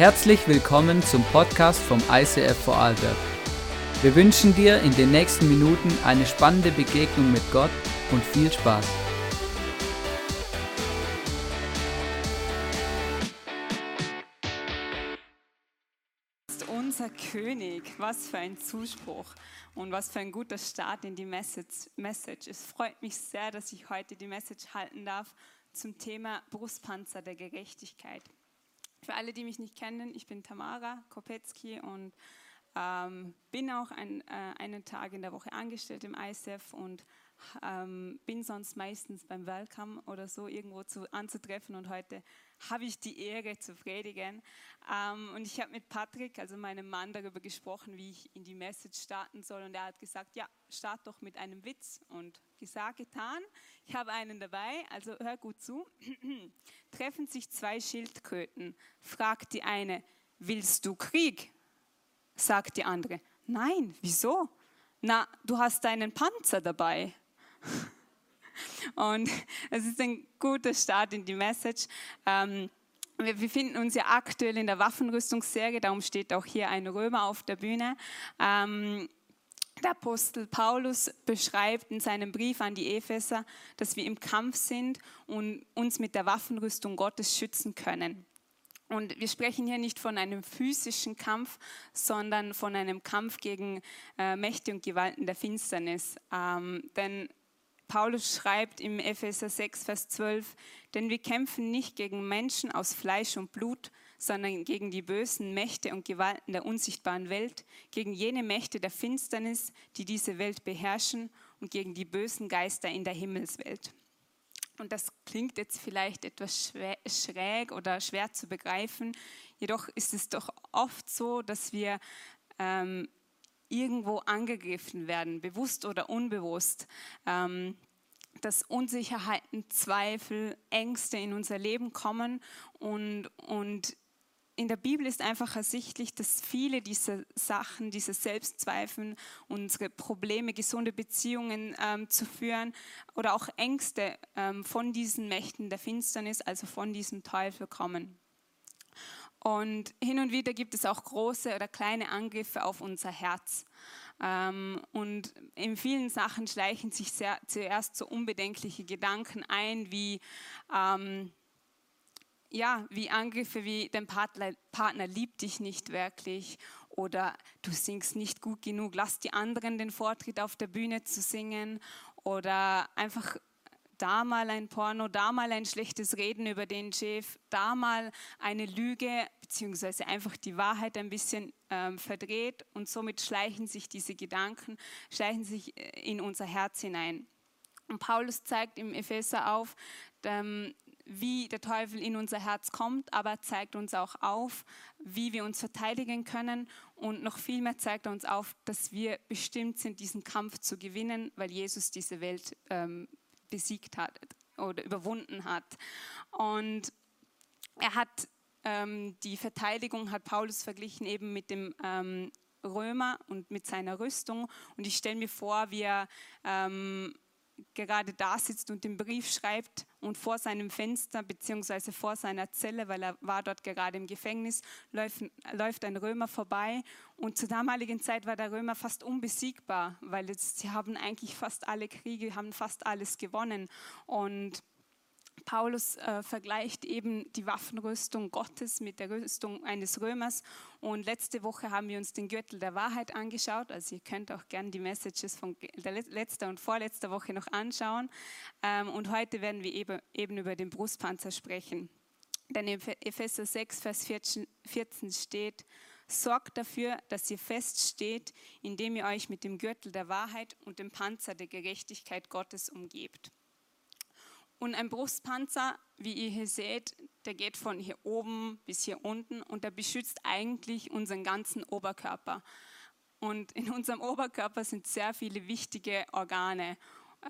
Herzlich willkommen zum Podcast vom ICF Vorarlberg. Wir wünschen dir in den nächsten Minuten eine spannende Begegnung mit Gott und viel Spaß. unser König. Was für ein Zuspruch und was für ein guter Start in die. Message. Es freut mich sehr, dass ich heute die Message halten darf zum Thema Brustpanzer der Gerechtigkeit. Für alle, die mich nicht kennen, ich bin Tamara Kopetzky und ähm, bin auch ein, äh, einen Tag in der Woche angestellt im ISF und ähm, bin sonst meistens beim Welcome oder so irgendwo zu, anzutreffen und heute habe ich die Ehre zu predigen. Ähm, und ich habe mit Patrick, also meinem Mann, darüber gesprochen, wie ich in die Message starten soll und er hat gesagt, ja, start doch mit einem Witz und gesagt, getan. Ich habe einen dabei, also hör gut zu. Treffen sich zwei Schildkröten, fragt die eine, willst du Krieg? Sagt die andere, nein, wieso? Na, du hast deinen Panzer dabei. Und es ist ein guter Start in die Message. Ähm, wir befinden uns ja aktuell in der Waffenrüstungsserie, darum steht auch hier ein Römer auf der Bühne. Ähm, der Apostel Paulus beschreibt in seinem Brief an die Epheser, dass wir im Kampf sind und uns mit der Waffenrüstung Gottes schützen können. Und wir sprechen hier nicht von einem physischen Kampf, sondern von einem Kampf gegen äh, Mächte und Gewalten der Finsternis. Ähm, denn Paulus schreibt im Epheser 6, Vers 12, denn wir kämpfen nicht gegen Menschen aus Fleisch und Blut, sondern gegen die bösen Mächte und Gewalten der unsichtbaren Welt, gegen jene Mächte der Finsternis, die diese Welt beherrschen und gegen die bösen Geister in der Himmelswelt. Und das klingt jetzt vielleicht etwas schräg oder schwer zu begreifen, jedoch ist es doch oft so, dass wir ähm, irgendwo angegriffen werden, bewusst oder unbewusst. Ähm, dass Unsicherheiten, Zweifel, Ängste in unser Leben kommen und, und in der Bibel ist einfach ersichtlich, dass viele dieser Sachen, diese Selbstzweifeln, unsere Probleme, gesunde Beziehungen ähm, zu führen oder auch Ängste ähm, von diesen Mächten der Finsternis, also von diesem Teufel kommen. Und hin und wieder gibt es auch große oder kleine Angriffe auf unser Herz. Ähm, und in vielen Sachen schleichen sich sehr, zuerst so unbedenkliche Gedanken ein, wie, ähm, ja, wie Angriffe wie dein Partner, Partner liebt dich nicht wirklich oder du singst nicht gut genug, lass die anderen den Vortritt auf der Bühne zu singen oder einfach da mal ein Porno, da mal ein schlechtes Reden über den Chef, da mal eine Lüge, beziehungsweise einfach die Wahrheit ein bisschen ähm, verdreht und somit schleichen sich diese Gedanken, schleichen sich äh, in unser Herz hinein. Und Paulus zeigt im Epheser auf, ähm, wie der Teufel in unser Herz kommt, aber zeigt uns auch auf, wie wir uns verteidigen können und noch viel mehr zeigt er uns auf, dass wir bestimmt sind, diesen Kampf zu gewinnen, weil Jesus diese Welt ähm, besiegt hat oder überwunden hat. Und er hat ähm, die Verteidigung, hat Paulus verglichen eben mit dem ähm, Römer und mit seiner Rüstung. Und ich stelle mir vor, wie er ähm, gerade da sitzt und den Brief schreibt und vor seinem Fenster bzw. vor seiner Zelle, weil er war dort gerade im Gefängnis, läuft, läuft ein Römer vorbei und zur damaligen Zeit war der Römer fast unbesiegbar, weil jetzt, sie haben eigentlich fast alle Kriege, haben fast alles gewonnen und Paulus äh, vergleicht eben die Waffenrüstung Gottes mit der Rüstung eines Römers. Und letzte Woche haben wir uns den Gürtel der Wahrheit angeschaut. Also ihr könnt auch gerne die Messages von letzter und vorletzter Woche noch anschauen. Ähm, und heute werden wir eben, eben über den Brustpanzer sprechen. Denn in Epheser 6, Vers 14, 14 steht, Sorgt dafür, dass ihr feststeht, indem ihr euch mit dem Gürtel der Wahrheit und dem Panzer der Gerechtigkeit Gottes umgebt. Und ein Brustpanzer, wie ihr hier seht, der geht von hier oben bis hier unten und der beschützt eigentlich unseren ganzen Oberkörper. Und in unserem Oberkörper sind sehr viele wichtige Organe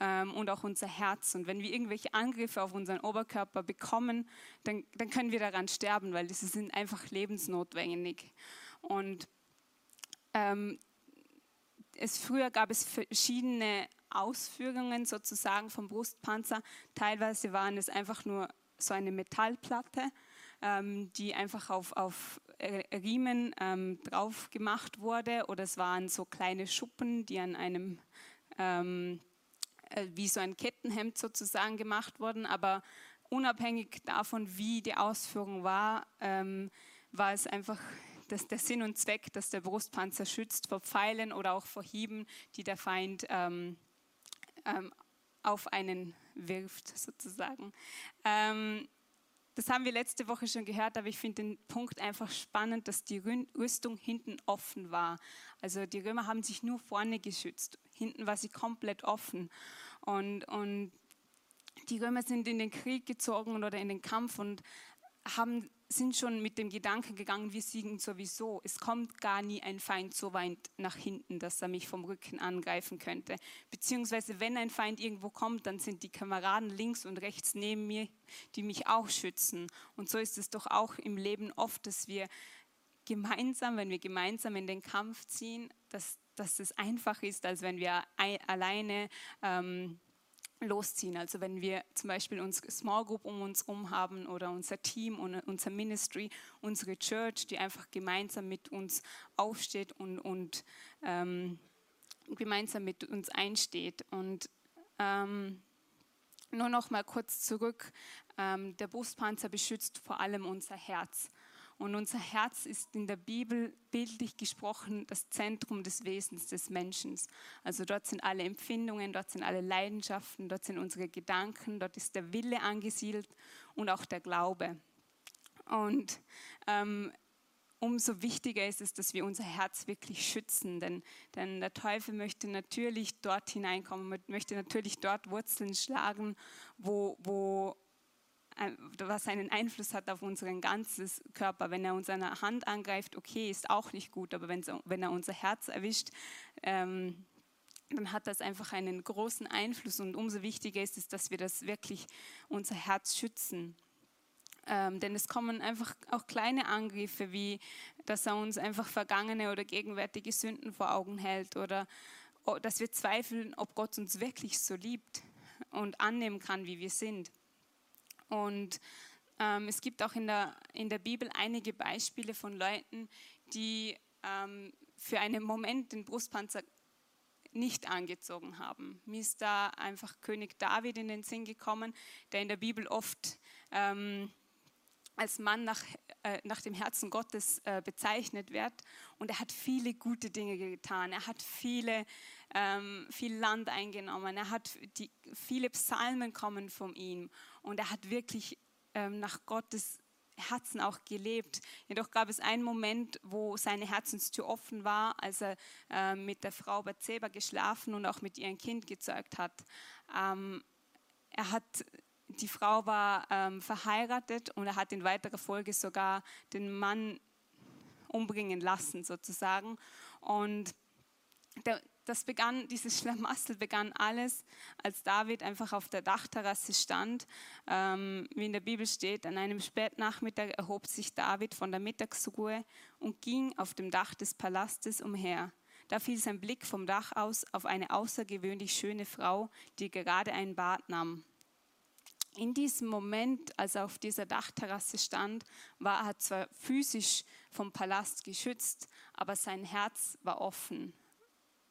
ähm, und auch unser Herz. Und wenn wir irgendwelche Angriffe auf unseren Oberkörper bekommen, dann, dann können wir daran sterben, weil diese sind einfach lebensnotwendig. Und ähm, es, früher gab es verschiedene Ausführungen sozusagen vom Brustpanzer. Teilweise waren es einfach nur so eine Metallplatte, ähm, die einfach auf, auf Riemen ähm, drauf gemacht wurde oder es waren so kleine Schuppen, die an einem ähm, äh, wie so ein Kettenhemd sozusagen gemacht wurden. Aber unabhängig davon, wie die Ausführung war, ähm, war es einfach das, der Sinn und Zweck, dass der Brustpanzer schützt vor Pfeilen oder auch vor Hieben, die der Feind ähm, ähm, auf einen wirft, sozusagen. Ähm, das haben wir letzte Woche schon gehört, aber ich finde den Punkt einfach spannend, dass die Rüstung hinten offen war. Also die Römer haben sich nur vorne geschützt, hinten war sie komplett offen. Und, und die Römer sind in den Krieg gezogen oder in den Kampf und haben sind schon mit dem Gedanken gegangen, wir siegen sowieso. Es kommt gar nie ein Feind so weit nach hinten, dass er mich vom Rücken angreifen könnte. Beziehungsweise wenn ein Feind irgendwo kommt, dann sind die Kameraden links und rechts neben mir, die mich auch schützen. Und so ist es doch auch im Leben oft, dass wir gemeinsam, wenn wir gemeinsam in den Kampf ziehen, dass, dass es einfach ist, als wenn wir alleine ähm, losziehen. Also wenn wir zum Beispiel unsere Small Group um uns herum haben oder unser Team und unser Ministry, unsere Church, die einfach gemeinsam mit uns aufsteht und, und ähm, gemeinsam mit uns einsteht. Und ähm, nur noch mal kurz zurück, ähm, der Brustpanzer beschützt vor allem unser Herz. Und unser Herz ist in der Bibel bildlich gesprochen das Zentrum des Wesens des Menschen. Also dort sind alle Empfindungen, dort sind alle Leidenschaften, dort sind unsere Gedanken, dort ist der Wille angesiedelt und auch der Glaube. Und ähm, umso wichtiger ist es, dass wir unser Herz wirklich schützen, denn, denn der Teufel möchte natürlich dort hineinkommen, möchte natürlich dort Wurzeln schlagen, wo, wo was einen Einfluss hat auf unseren ganzen Körper. Wenn er uns der Hand angreift, okay, ist auch nicht gut, aber wenn, er unser Herz erwischt, ähm, dann hat das einfach einen großen Einfluss und umso wichtiger ist es, dass wir das wirklich unser Herz schützen. Ähm, denn es kommen einfach auch kleine Angriffe, wie dass er uns einfach vergangene oder gegenwärtige Sünden vor Augen hält oder dass wir zweifeln, ob Gott uns wirklich so liebt und annehmen kann, wie wir sind. Und ähm, es gibt auch in der, in der Bibel einige Beispiele von Leuten, die ähm, für einen Moment den Brustpanzer nicht angezogen haben. Mir ist da einfach König David in den Sinn gekommen, der in der Bibel oft ähm, als Mann nach, äh, nach dem Herzen Gottes äh, bezeichnet wird. Und er hat viele gute Dinge getan. Er hat viele, ähm, viel Land eingenommen. Er hat die, viele Psalmen kommen von ihm. Und er hat wirklich ähm, nach Gottes Herzen auch gelebt. Jedoch gab es einen Moment, wo seine Herzenstür offen war, als er äh, mit der Frau Bathseba geschlafen und auch mit ihrem Kind gezeugt hat. Ähm, er hat die Frau war ähm, verheiratet und er hat in weiterer Folge sogar den Mann umbringen lassen sozusagen. Und der, das begann, dieses Schlamassel begann alles, als David einfach auf der Dachterrasse stand. Ähm, wie in der Bibel steht, an einem Spätnachmittag erhob sich David von der Mittagsruhe und ging auf dem Dach des Palastes umher. Da fiel sein Blick vom Dach aus auf eine außergewöhnlich schöne Frau, die gerade ein Bad nahm. In diesem Moment, als er auf dieser Dachterrasse stand, war er zwar physisch vom Palast geschützt, aber sein Herz war offen.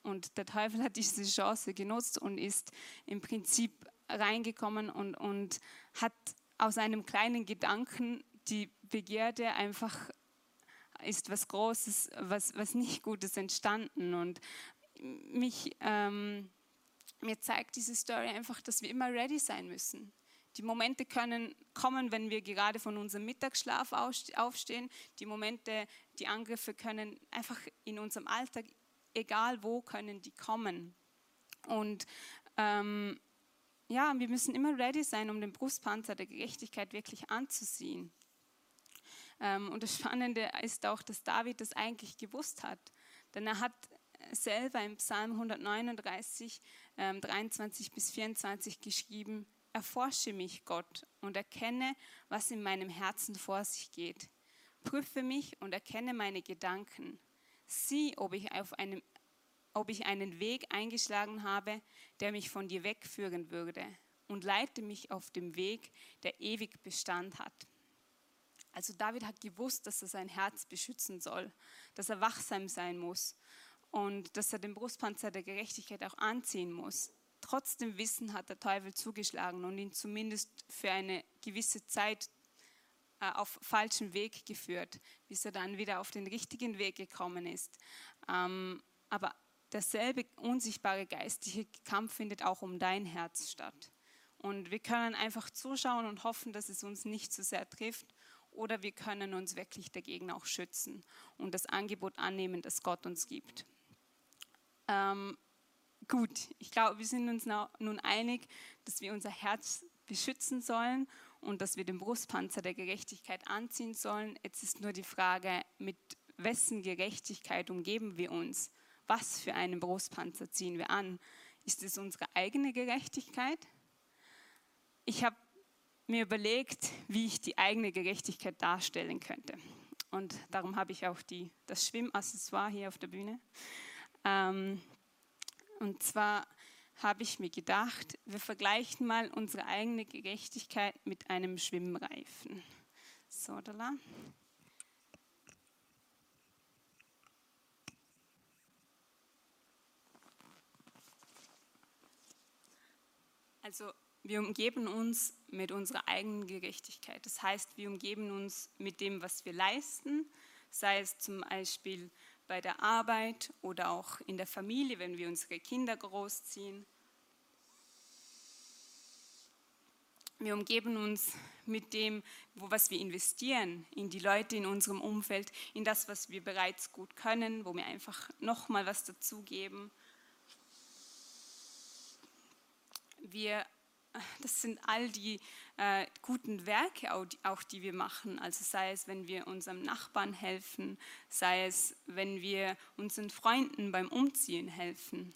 Und der Teufel hat diese Chance genutzt und ist im Prinzip reingekommen und, und hat aus einem kleinen Gedanken die Begierde einfach ist was Großes, was, was nicht Gutes entstanden. Und mich, ähm, mir zeigt diese Story einfach, dass wir immer ready sein müssen. Die Momente können kommen, wenn wir gerade von unserem Mittagsschlaf aufstehen. Die Momente, die Angriffe können einfach in unserem Alltag egal wo können die kommen. Und ähm, ja, wir müssen immer ready sein, um den Brustpanzer der Gerechtigkeit wirklich anzuziehen. Ähm, und das Spannende ist auch, dass David das eigentlich gewusst hat. Denn er hat selber im Psalm 139, ähm, 23 bis 24 geschrieben, Erforsche mich, Gott, und erkenne, was in meinem Herzen vor sich geht. Prüfe mich und erkenne meine Gedanken Sieh, ob ich, auf einem, ob ich einen Weg eingeschlagen habe, der mich von dir wegführen würde, und leite mich auf dem Weg, der ewig Bestand hat. Also David hat gewusst, dass er sein Herz beschützen soll, dass er wachsam sein muss und dass er den Brustpanzer der Gerechtigkeit auch anziehen muss. Trotzdem Wissen hat der Teufel zugeschlagen und ihn zumindest für eine gewisse Zeit auf falschen Weg geführt, bis er dann wieder auf den richtigen Weg gekommen ist. Ähm, aber derselbe unsichtbare geistliche Kampf findet auch um dein Herz statt. Und wir können einfach zuschauen und hoffen, dass es uns nicht zu so sehr trifft. Oder wir können uns wirklich dagegen auch schützen und das Angebot annehmen, das Gott uns gibt. Ähm, gut, ich glaube, wir sind uns nun einig, dass wir unser Herz beschützen sollen und dass wir den Brustpanzer der Gerechtigkeit anziehen sollen. Jetzt ist nur die Frage, mit wessen Gerechtigkeit umgeben wir uns? Was für einen Brustpanzer ziehen wir an? Ist es unsere eigene Gerechtigkeit? Ich habe mir überlegt, wie ich die eigene Gerechtigkeit darstellen könnte. Und darum habe ich auch die, das Schwimmaccessoire hier auf der Bühne. Ähm, und zwar habe ich mir gedacht, wir vergleichen mal unsere eigene Gerechtigkeit mit einem Schwimmreifen. So. Also wir umgeben uns mit unserer eigenen Gerechtigkeit. Das heißt, wir umgeben uns mit dem, was wir leisten, sei es zum Beispiel bei der Arbeit oder auch in der Familie, wenn wir unsere Kinder großziehen. Wir umgeben uns mit dem, wo, was wir investieren, in die Leute in unserem Umfeld, in das, was wir bereits gut können, wo wir einfach nochmal was dazugeben. Wir das sind all die äh, guten Werke, auch die, auch die wir machen. Also sei es, wenn wir unserem Nachbarn helfen, sei es, wenn wir unseren Freunden beim Umziehen helfen.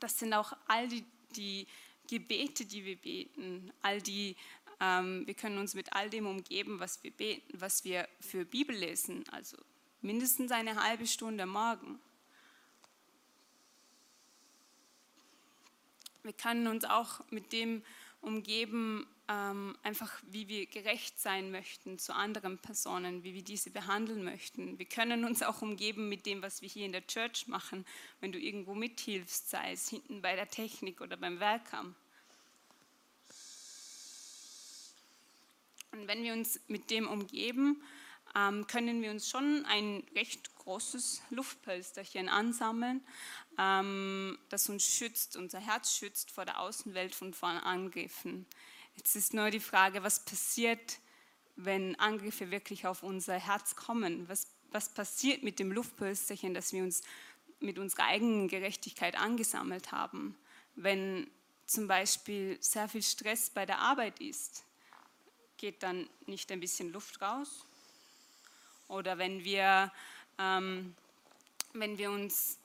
Das sind auch all die, die Gebete, die wir beten, all die, ähm, wir können uns mit all dem umgeben, was wir beten, was wir für Bibel lesen, also mindestens eine halbe Stunde morgen. Wir können uns auch mit dem umgeben, ähm, einfach wie wir gerecht sein möchten zu anderen Personen, wie wir diese behandeln möchten. Wir können uns auch umgeben mit dem, was wir hier in der Church machen, wenn du irgendwo mithilfst, sei es hinten bei der Technik oder beim Welcome. Und wenn wir uns mit dem umgeben, können wir uns schon ein recht großes Luftpölsterchen ansammeln, ähm, das uns schützt, unser Herz schützt vor der Außenwelt vor Angriffen. Jetzt ist nur die Frage, was passiert, wenn Angriffe wirklich auf unser Herz kommen? Was, was passiert mit dem Luftpölsterchen, das wir uns mit unserer eigenen Gerechtigkeit angesammelt haben? Wenn zum Beispiel sehr viel Stress bei der Arbeit ist, geht dann nicht ein bisschen Luft raus? Oder wenn wir, ähm, wenn wir uns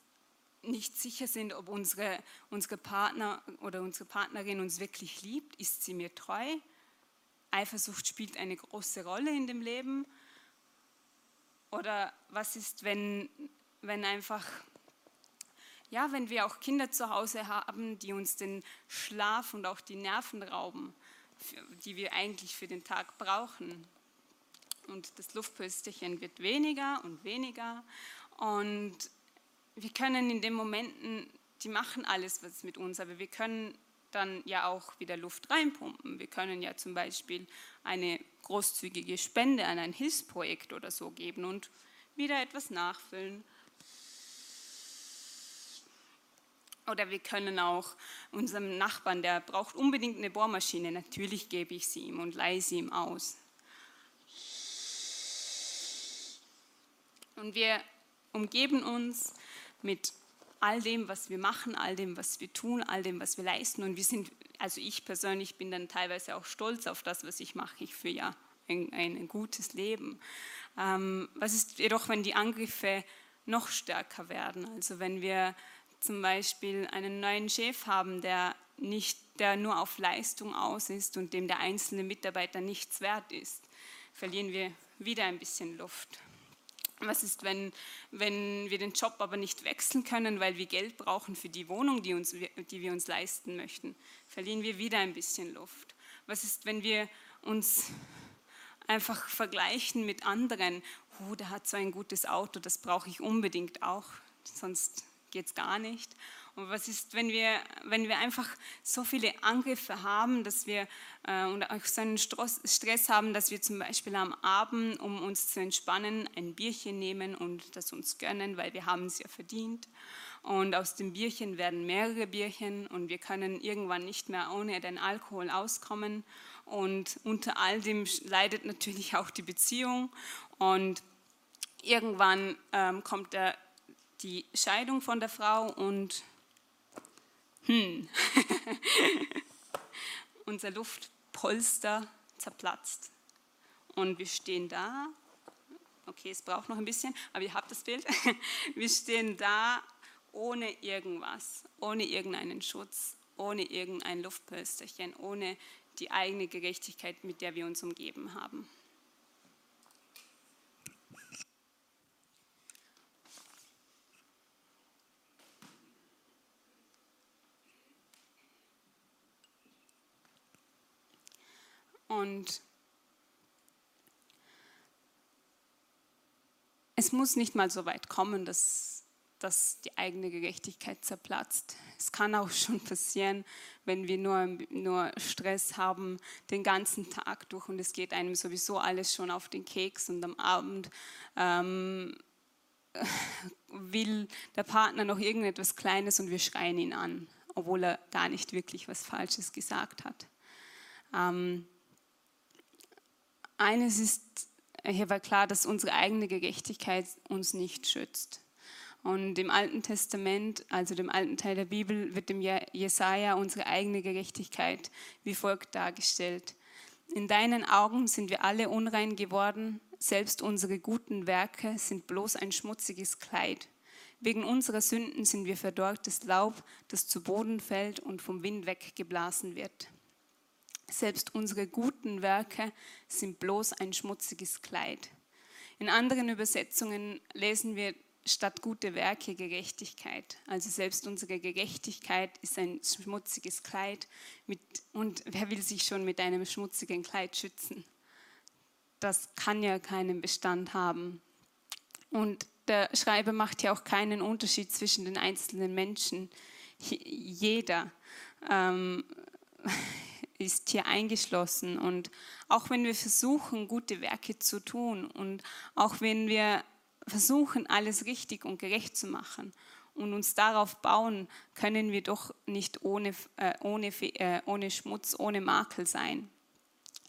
nicht sicher sind, ob unsere, unsere Partner oder unsere Partnerin uns wirklich liebt, ist sie mir treu? Eifersucht spielt eine große Rolle in dem Leben. Oder was ist, wenn, wenn einfach, ja, wenn wir auch Kinder zu Hause haben, die uns den Schlaf und auch die Nerven rauben, die wir eigentlich für den Tag brauchen? Und das Luftpölsterchen wird weniger und weniger. Und wir können in den Momenten, die machen alles was mit uns, aber wir können dann ja auch wieder Luft reinpumpen. Wir können ja zum Beispiel eine großzügige Spende an ein Hilfsprojekt oder so geben und wieder etwas nachfüllen. Oder wir können auch unserem Nachbarn, der braucht unbedingt eine Bohrmaschine, natürlich gebe ich sie ihm und leihe sie ihm aus. Und wir umgeben uns mit all dem, was wir machen, all dem, was wir tun, all dem, was wir leisten. Und wir sind, also ich persönlich bin dann teilweise auch stolz auf das, was ich mache. Ich führe ja ein, ein gutes Leben. Ähm, was ist jedoch, wenn die Angriffe noch stärker werden? Also wenn wir zum Beispiel einen neuen Chef haben, der nicht, der nur auf Leistung aus ist und dem der einzelne Mitarbeiter nichts wert ist, verlieren wir wieder ein bisschen Luft. Was ist, wenn, wenn wir den Job aber nicht wechseln können, weil wir Geld brauchen für die Wohnung, die, uns, die wir uns leisten möchten? Verlieren wir wieder ein bisschen Luft. Was ist, wenn wir uns einfach vergleichen mit anderen? Oh, der hat so ein gutes Auto, das brauche ich unbedingt auch, sonst geht es gar nicht. Und was ist, wenn wir, wenn wir einfach so viele Angriffe haben, dass wir äh, und auch so einen Stress haben, dass wir zum Beispiel am Abend, um uns zu entspannen, ein Bierchen nehmen und das uns gönnen, weil wir haben es ja verdient. Und aus dem Bierchen werden mehrere Bierchen und wir können irgendwann nicht mehr ohne den Alkohol auskommen. Und unter all dem leidet natürlich auch die Beziehung. Und irgendwann ähm, kommt der, die Scheidung von der Frau und hm, unser Luftpolster zerplatzt. Und wir stehen da, okay, es braucht noch ein bisschen, aber ihr habt das Bild. Wir stehen da ohne irgendwas, ohne irgendeinen Schutz, ohne irgendein Luftpolsterchen, ohne die eigene Gerechtigkeit, mit der wir uns umgeben haben. Und es muss nicht mal so weit kommen, dass, dass die eigene Gerechtigkeit zerplatzt. Es kann auch schon passieren, wenn wir nur, nur Stress haben den ganzen Tag durch und es geht einem sowieso alles schon auf den Keks und am Abend ähm, will der Partner noch irgendetwas Kleines und wir schreien ihn an, obwohl er gar nicht wirklich was Falsches gesagt hat. Ähm, eines ist, hier war klar, dass unsere eigene Gerechtigkeit uns nicht schützt. Und im Alten Testament, also dem alten Teil der Bibel, wird dem Jesaja unsere eigene Gerechtigkeit wie folgt dargestellt. In deinen Augen sind wir alle unrein geworden, selbst unsere guten Werke sind bloß ein schmutziges Kleid. Wegen unserer Sünden sind wir verdorrtes Laub, das zu Boden fällt und vom Wind weggeblasen wird. Selbst unsere guten Werke sind bloß ein schmutziges Kleid. In anderen Übersetzungen lesen wir statt gute Werke Gerechtigkeit. Also selbst unsere Gerechtigkeit ist ein schmutziges Kleid. Mit, und wer will sich schon mit einem schmutzigen Kleid schützen? Das kann ja keinen Bestand haben. Und der Schreiber macht ja auch keinen Unterschied zwischen den einzelnen Menschen. Jeder ähm, ist hier eingeschlossen. Und auch wenn wir versuchen, gute Werke zu tun und auch wenn wir versuchen, alles richtig und gerecht zu machen und uns darauf bauen, können wir doch nicht ohne, äh, ohne, äh, ohne Schmutz, ohne Makel sein.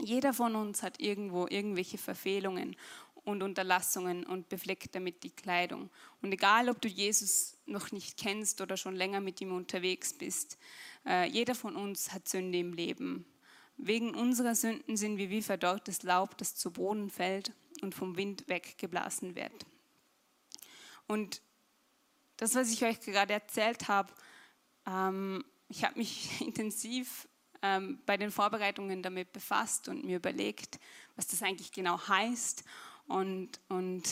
Jeder von uns hat irgendwo irgendwelche Verfehlungen und Unterlassungen und befleckt damit die Kleidung. Und egal, ob du Jesus noch nicht kennst oder schon länger mit ihm unterwegs bist, äh, jeder von uns hat Sünde im Leben. Wegen unserer Sünden sind wir wie verdorrtes Laub, das zu Boden fällt und vom Wind weggeblasen wird. Und das, was ich euch gerade erzählt habe, ähm, ich habe mich intensiv ähm, bei den Vorbereitungen damit befasst und mir überlegt, was das eigentlich genau heißt. Und, und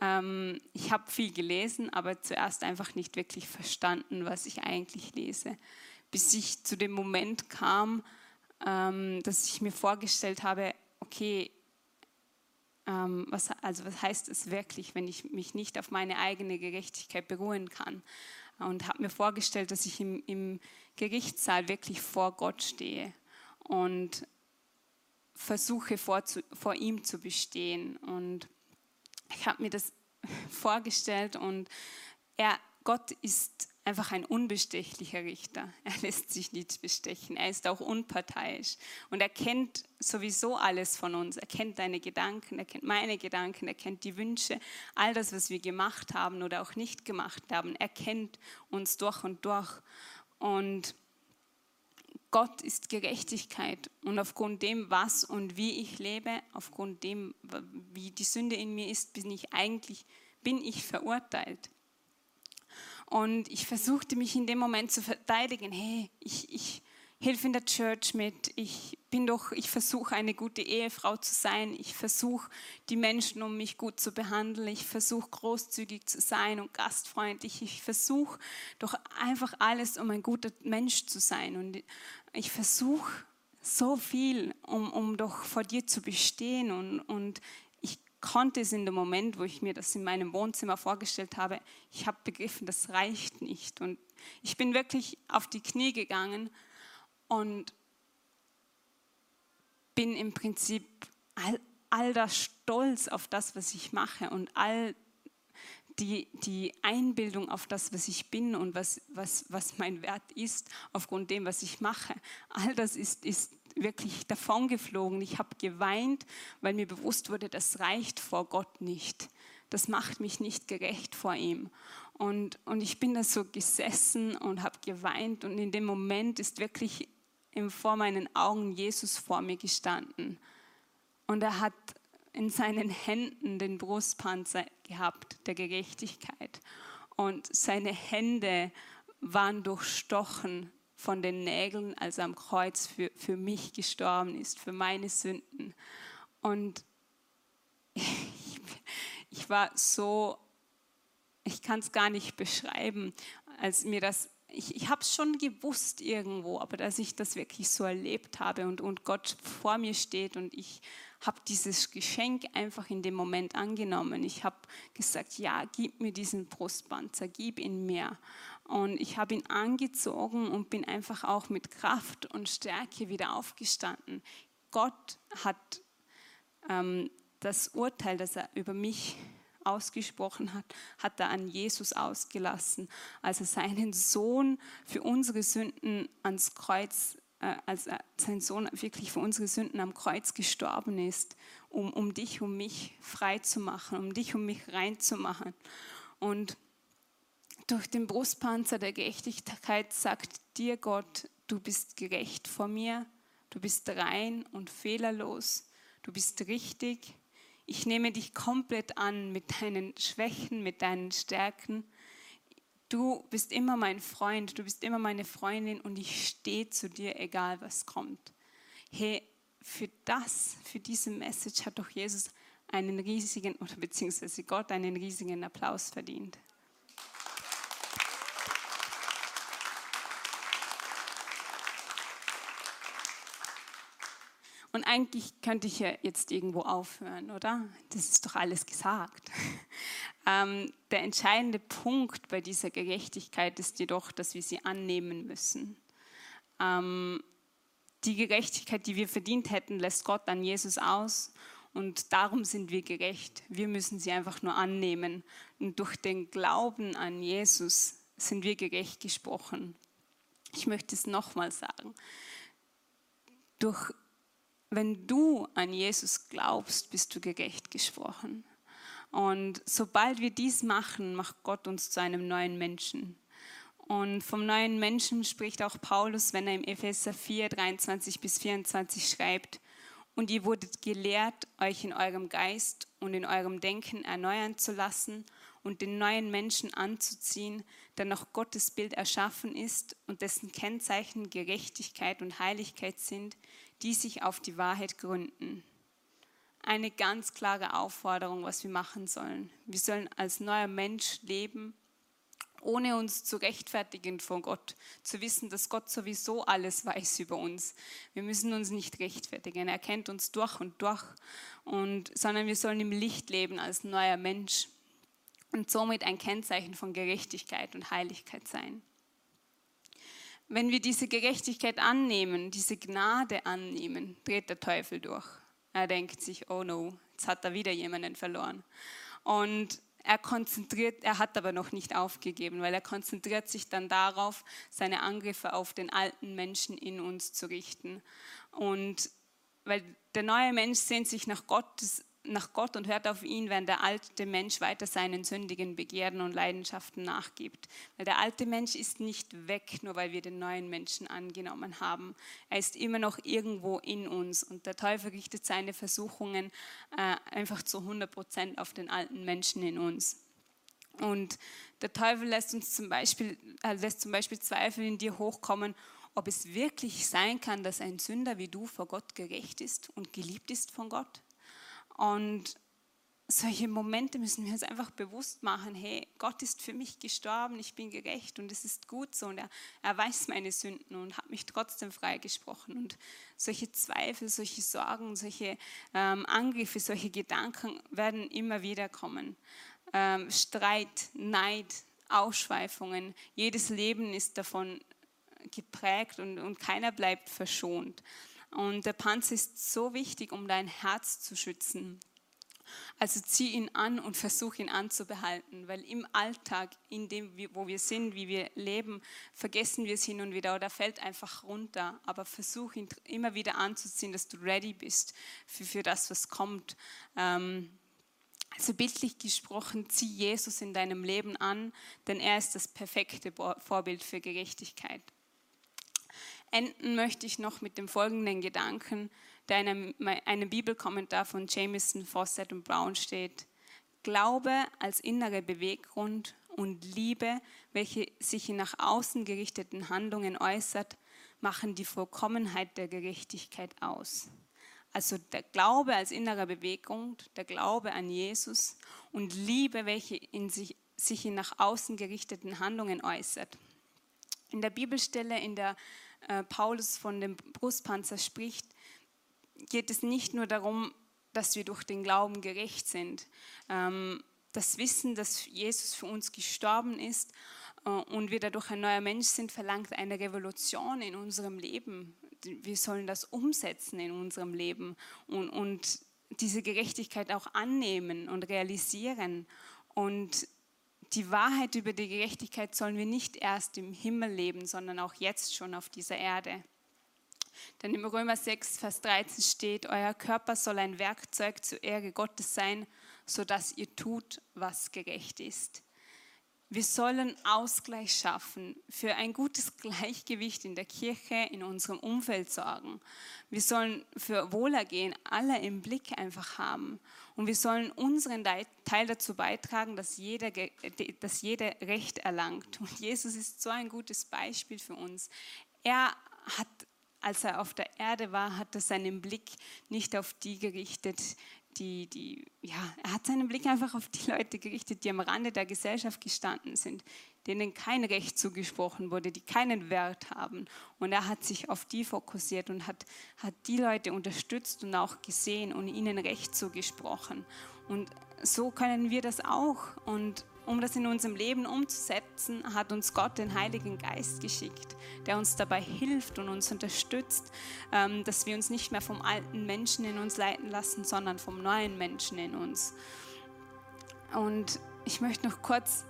ähm, ich habe viel gelesen, aber zuerst einfach nicht wirklich verstanden, was ich eigentlich lese, bis ich zu dem Moment kam, ähm, dass ich mir vorgestellt habe, okay, ähm, was, also was heißt es wirklich, wenn ich mich nicht auf meine eigene Gerechtigkeit beruhen kann? Und habe mir vorgestellt, dass ich im, im Gerichtssaal wirklich vor Gott stehe und versuche vor, zu, vor ihm zu bestehen. Und ich habe mir das vorgestellt und er, Gott ist einfach ein unbestechlicher Richter. Er lässt sich nicht bestechen. Er ist auch unparteiisch. Und er kennt sowieso alles von uns. Er kennt deine Gedanken, er kennt meine Gedanken, er kennt die Wünsche, all das, was wir gemacht haben oder auch nicht gemacht haben. Er kennt uns durch und durch. Und Gott ist Gerechtigkeit und aufgrund dem, was und wie ich lebe, aufgrund dem, wie die Sünde in mir ist, bin ich eigentlich bin ich verurteilt. Und ich versuchte mich in dem Moment zu verteidigen, hey, ich, ich, hilf in der Church mit. Ich bin doch, ich versuche eine gute Ehefrau zu sein. Ich versuche die Menschen um mich gut zu behandeln. Ich versuche großzügig zu sein und gastfreundlich. Ich versuche doch einfach alles, um ein guter Mensch zu sein. Und ich versuche so viel, um, um doch vor dir zu bestehen. Und, und ich konnte es in dem Moment, wo ich mir das in meinem Wohnzimmer vorgestellt habe, ich habe begriffen, das reicht nicht. Und ich bin wirklich auf die Knie gegangen und bin im Prinzip all, all das Stolz auf das, was ich mache und all die, die Einbildung auf das, was ich bin und was, was, was mein Wert ist, aufgrund dem, was ich mache, all das ist, ist wirklich davongeflogen. Ich habe geweint, weil mir bewusst wurde, das reicht vor Gott nicht. Das macht mich nicht gerecht vor ihm. Und, und ich bin da so gesessen und habe geweint und in dem Moment ist wirklich vor meinen Augen Jesus vor mir gestanden. Und er hat in seinen Händen den Brustpanzer gehabt der Gerechtigkeit. Und seine Hände waren durchstochen von den Nägeln, als er am Kreuz für, für mich gestorben ist, für meine Sünden. Und ich, ich war so, ich kann es gar nicht beschreiben, als mir das ich, ich habe es schon gewusst irgendwo, aber dass ich das wirklich so erlebt habe und, und Gott vor mir steht und ich habe dieses Geschenk einfach in dem Moment angenommen. Ich habe gesagt, ja, gib mir diesen Brustpanzer, gib ihn mir. Und ich habe ihn angezogen und bin einfach auch mit Kraft und Stärke wieder aufgestanden. Gott hat ähm, das Urteil, das er über mich ausgesprochen hat, hat er an Jesus ausgelassen, als er seinen Sohn für unsere Sünden ans Kreuz, äh, als sein Sohn wirklich für unsere Sünden am Kreuz gestorben ist, um, um dich, um mich frei zu machen, um dich, um mich reinzumachen. Und durch den Brustpanzer der Gerechtigkeit sagt dir Gott, du bist gerecht vor mir, du bist rein und fehlerlos, du bist richtig, ich nehme dich komplett an mit deinen Schwächen, mit deinen Stärken. Du bist immer mein Freund, du bist immer meine Freundin und ich stehe zu dir, egal was kommt. Hey, für das, für diese Message hat doch Jesus einen riesigen, oder beziehungsweise Gott einen riesigen Applaus verdient. Und eigentlich könnte ich ja jetzt irgendwo aufhören, oder? Das ist doch alles gesagt. Ähm, der entscheidende Punkt bei dieser Gerechtigkeit ist jedoch, dass wir sie annehmen müssen. Ähm, die Gerechtigkeit, die wir verdient hätten, lässt Gott an Jesus aus und darum sind wir gerecht. Wir müssen sie einfach nur annehmen. Und durch den Glauben an Jesus sind wir gerecht gesprochen. Ich möchte es nochmal sagen. Durch wenn du an Jesus glaubst, bist du gerecht gesprochen. Und sobald wir dies machen, macht Gott uns zu einem neuen Menschen. Und vom neuen Menschen spricht auch Paulus, wenn er im Epheser 4, 23 bis 24 schreibt, und ihr wurdet gelehrt, euch in eurem Geist und in eurem Denken erneuern zu lassen und den neuen Menschen anzuziehen, der nach Gottes Bild erschaffen ist und dessen Kennzeichen Gerechtigkeit und Heiligkeit sind, die sich auf die Wahrheit gründen. Eine ganz klare Aufforderung, was wir machen sollen. Wir sollen als neuer Mensch leben, ohne uns zu rechtfertigen vor Gott, zu wissen, dass Gott sowieso alles weiß über uns. Wir müssen uns nicht rechtfertigen. Er kennt uns durch und durch, und, sondern wir sollen im Licht leben als neuer Mensch und somit ein Kennzeichen von Gerechtigkeit und Heiligkeit sein wenn wir diese Gerechtigkeit annehmen, diese Gnade annehmen, dreht der Teufel durch. Er denkt sich, oh no, jetzt hat er wieder jemanden verloren. Und er konzentriert, er hat aber noch nicht aufgegeben, weil er konzentriert sich dann darauf, seine Angriffe auf den alten Menschen in uns zu richten. Und weil der neue Mensch sehnt sich nach Gottes nach Gott und hört auf ihn, wenn der alte Mensch weiter seinen sündigen Begierden und Leidenschaften nachgibt. Weil der alte Mensch ist nicht weg, nur weil wir den neuen Menschen angenommen haben. Er ist immer noch irgendwo in uns und der Teufel richtet seine Versuchungen äh, einfach zu 100 Prozent auf den alten Menschen in uns. Und der Teufel lässt uns zum Beispiel, äh, lässt zum Beispiel Zweifel in dir hochkommen, ob es wirklich sein kann, dass ein Sünder wie du vor Gott gerecht ist und geliebt ist von Gott. Und solche Momente müssen wir uns einfach bewusst machen, hey, Gott ist für mich gestorben, ich bin gerecht und es ist gut so und er, er weiß meine Sünden und hat mich trotzdem freigesprochen. Und solche Zweifel, solche Sorgen, solche ähm, Angriffe, solche Gedanken werden immer wieder kommen. Ähm, Streit, Neid, Ausschweifungen, jedes Leben ist davon geprägt und, und keiner bleibt verschont. Und der Panzer ist so wichtig, um dein Herz zu schützen. Also zieh ihn an und versuch ihn anzubehalten, weil im Alltag, in dem, wo wir sind, wie wir leben, vergessen wir es hin und wieder oder fällt einfach runter. Aber versuch ihn immer wieder anzuziehen, dass du ready bist für, für das, was kommt. Ähm, also bildlich gesprochen, zieh Jesus in deinem Leben an, denn er ist das perfekte Vorbild für Gerechtigkeit. Enden möchte ich noch mit dem folgenden Gedanken, der in einem, einem Bibelkommentar von Jameson, Fawcett und Brown steht. Glaube als innere Beweggrund und Liebe, welche sich in nach außen gerichteten Handlungen äußert, machen die Vollkommenheit der Gerechtigkeit aus. Also der Glaube als innerer Beweggrund, der Glaube an Jesus und Liebe, welche in sich, sich in nach außen gerichteten Handlungen äußert. In der Bibelstelle, in der äh, Paulus von dem Brustpanzer spricht, geht es nicht nur darum, dass wir durch den Glauben gerecht sind. Ähm, das Wissen, dass Jesus für uns gestorben ist äh, und wir dadurch ein neuer Mensch sind, verlangt eine Revolution in unserem Leben. Wir sollen das umsetzen in unserem Leben und, und diese Gerechtigkeit auch annehmen und realisieren. Und die Wahrheit über die Gerechtigkeit sollen wir nicht erst im Himmel leben, sondern auch jetzt schon auf dieser Erde. Denn im Römer 6, Vers 13 steht, euer Körper soll ein Werkzeug zur Ehre Gottes sein, sodass ihr tut, was gerecht ist. Wir sollen Ausgleich schaffen, für ein gutes Gleichgewicht in der Kirche, in unserem Umfeld sorgen. Wir sollen für Wohlergehen aller im Blick einfach haben. Und wir sollen unseren Teil dazu beitragen, dass jeder, dass jeder Recht erlangt. Und Jesus ist so ein gutes Beispiel für uns. Er hat als er auf der Erde war, hat er seinen Blick nicht auf die gerichtet, die, die, ja, er hat seinen Blick einfach auf die Leute gerichtet, die am Rande der Gesellschaft gestanden sind, denen kein Recht zugesprochen wurde, die keinen Wert haben. Und er hat sich auf die fokussiert und hat, hat die Leute unterstützt und auch gesehen und ihnen Recht zugesprochen. Und so können wir das auch. Und um das in unserem Leben umzusetzen, hat uns Gott den Heiligen Geist geschickt, der uns dabei hilft und uns unterstützt, ähm, dass wir uns nicht mehr vom alten Menschen in uns leiten lassen, sondern vom neuen Menschen in uns. Und ich möchte noch kurz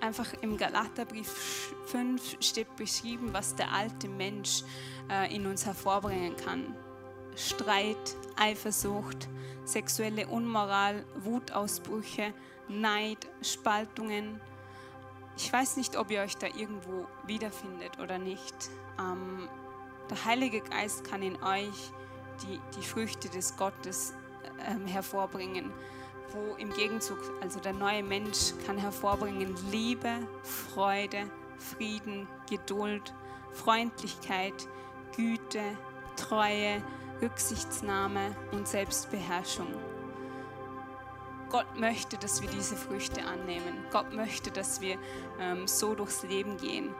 einfach im Galaterbrief 5 steht beschrieben, was der alte Mensch äh, in uns hervorbringen kann. Streit, Eifersucht, sexuelle Unmoral, Wutausbrüche, Neid, Spaltungen. Ich weiß nicht, ob ihr euch da irgendwo wiederfindet oder nicht. Ähm, der Heilige Geist kann in euch die, die Früchte des Gottes ähm, hervorbringen, wo im Gegenzug, also der neue Mensch kann hervorbringen Liebe, Freude, Frieden, Geduld, Freundlichkeit, Güte, Treue, Rücksichtsnahme und Selbstbeherrschung. Gott möchte, dass wir diese Früchte annehmen. Gott möchte, dass wir ähm, so durchs Leben gehen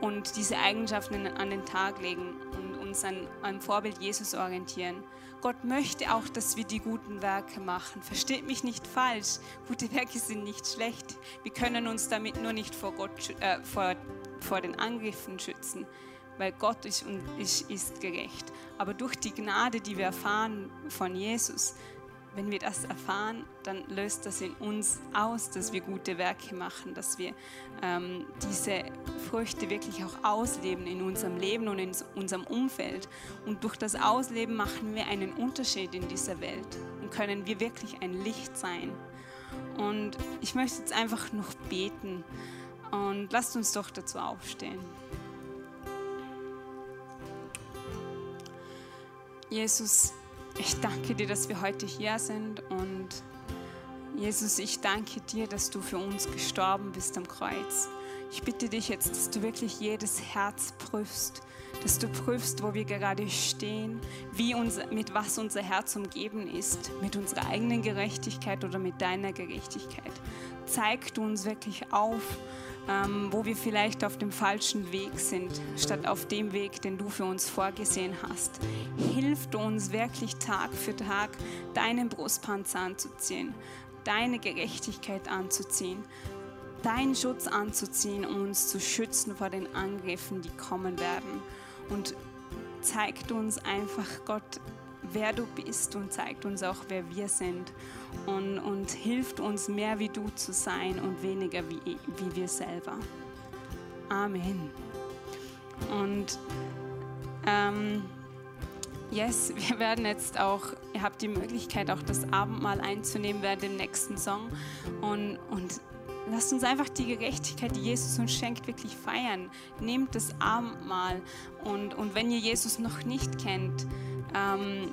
und diese Eigenschaften an den Tag legen und uns an, an Vorbild Jesus orientieren. Gott möchte auch, dass wir die guten Werke machen. Versteht mich nicht falsch. Gute Werke sind nicht schlecht. Wir können uns damit nur nicht vor, Gott, äh, vor, vor den Angriffen schützen, weil Gott ist, und ist, ist gerecht. Aber durch die Gnade, die wir erfahren von Jesus, wenn wir das erfahren, dann löst das in uns aus, dass wir gute Werke machen, dass wir ähm, diese Früchte wirklich auch ausleben in unserem Leben und in unserem Umfeld. Und durch das Ausleben machen wir einen Unterschied in dieser Welt und können wir wirklich ein Licht sein. Und ich möchte jetzt einfach noch beten und lasst uns doch dazu aufstehen. Jesus, ich danke dir, dass wir heute hier sind und Jesus, ich danke dir, dass du für uns gestorben bist am Kreuz. Ich bitte dich jetzt, dass du wirklich jedes Herz prüfst, dass du prüfst, wo wir gerade stehen, wie uns, mit was unser Herz umgeben ist, mit unserer eigenen Gerechtigkeit oder mit deiner Gerechtigkeit. Zeig du uns wirklich auf, ähm, wo wir vielleicht auf dem falschen Weg sind, statt auf dem Weg, den du für uns vorgesehen hast. Hilf uns wirklich Tag für Tag, deinen Brustpanzer anzuziehen, deine Gerechtigkeit anzuziehen, deinen Schutz anzuziehen, um uns zu schützen vor den Angriffen, die kommen werden. Und zeigt uns einfach, Gott, wer du bist und zeigt uns auch, wer wir sind. Und, und hilft uns mehr wie du zu sein und weniger wie, wie wir selber. Amen. Und ähm, yes, wir werden jetzt auch, ihr habt die Möglichkeit, auch das Abendmahl einzunehmen während dem nächsten Song. Und, und Lasst uns einfach die Gerechtigkeit, die Jesus uns schenkt, wirklich feiern. Nehmt das Abendmahl und, und wenn ihr Jesus noch nicht kennt, ähm,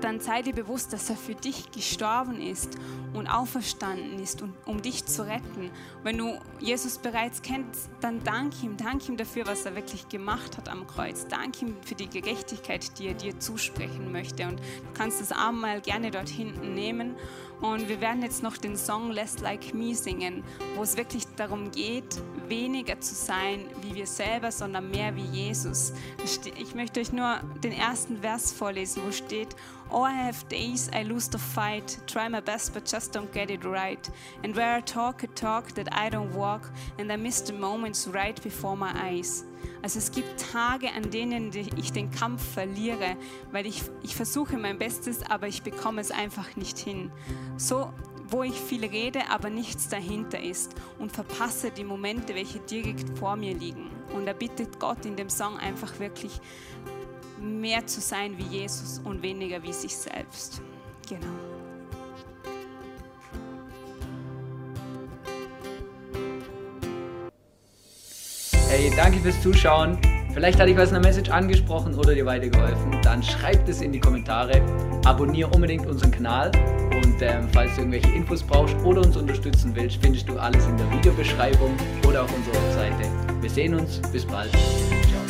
dann sei dir bewusst, dass er für dich gestorben ist und auferstanden ist, und, um dich zu retten. Wenn du Jesus bereits kennst, dann dank ihm, dank ihm dafür, was er wirklich gemacht hat am Kreuz. Dank ihm für die Gerechtigkeit, die er dir zusprechen möchte. Und du kannst das Abendmahl gerne dort hinten nehmen und wir werden jetzt noch den Song Less Like Me singen, wo es wirklich darum geht, weniger zu sein wie wir selber, sondern mehr wie Jesus. Ich möchte euch nur den ersten Vers vorlesen, wo steht, Oh, I have days I lose the fight, try my best but just don't get it right. And where I talk a talk that I don't walk, and I miss the moments right before my eyes. Also es gibt Tage, an denen ich den Kampf verliere, weil ich, ich versuche mein Bestes, aber ich bekomme es einfach nicht hin. So, wo ich viel rede, aber nichts dahinter ist und verpasse die Momente, welche direkt vor mir liegen. Und er bittet Gott in dem Song einfach wirklich mehr zu sein wie Jesus und weniger wie sich selbst. Genau. Hey, danke fürs Zuschauen. Vielleicht hat dich was in der Message angesprochen oder dir weitergeholfen. Dann schreib das in die Kommentare. Abonniere unbedingt unseren Kanal. Und ähm, falls du irgendwelche Infos brauchst oder uns unterstützen willst, findest du alles in der Videobeschreibung oder auf unserer Webseite. Wir sehen uns. Bis bald. Ciao.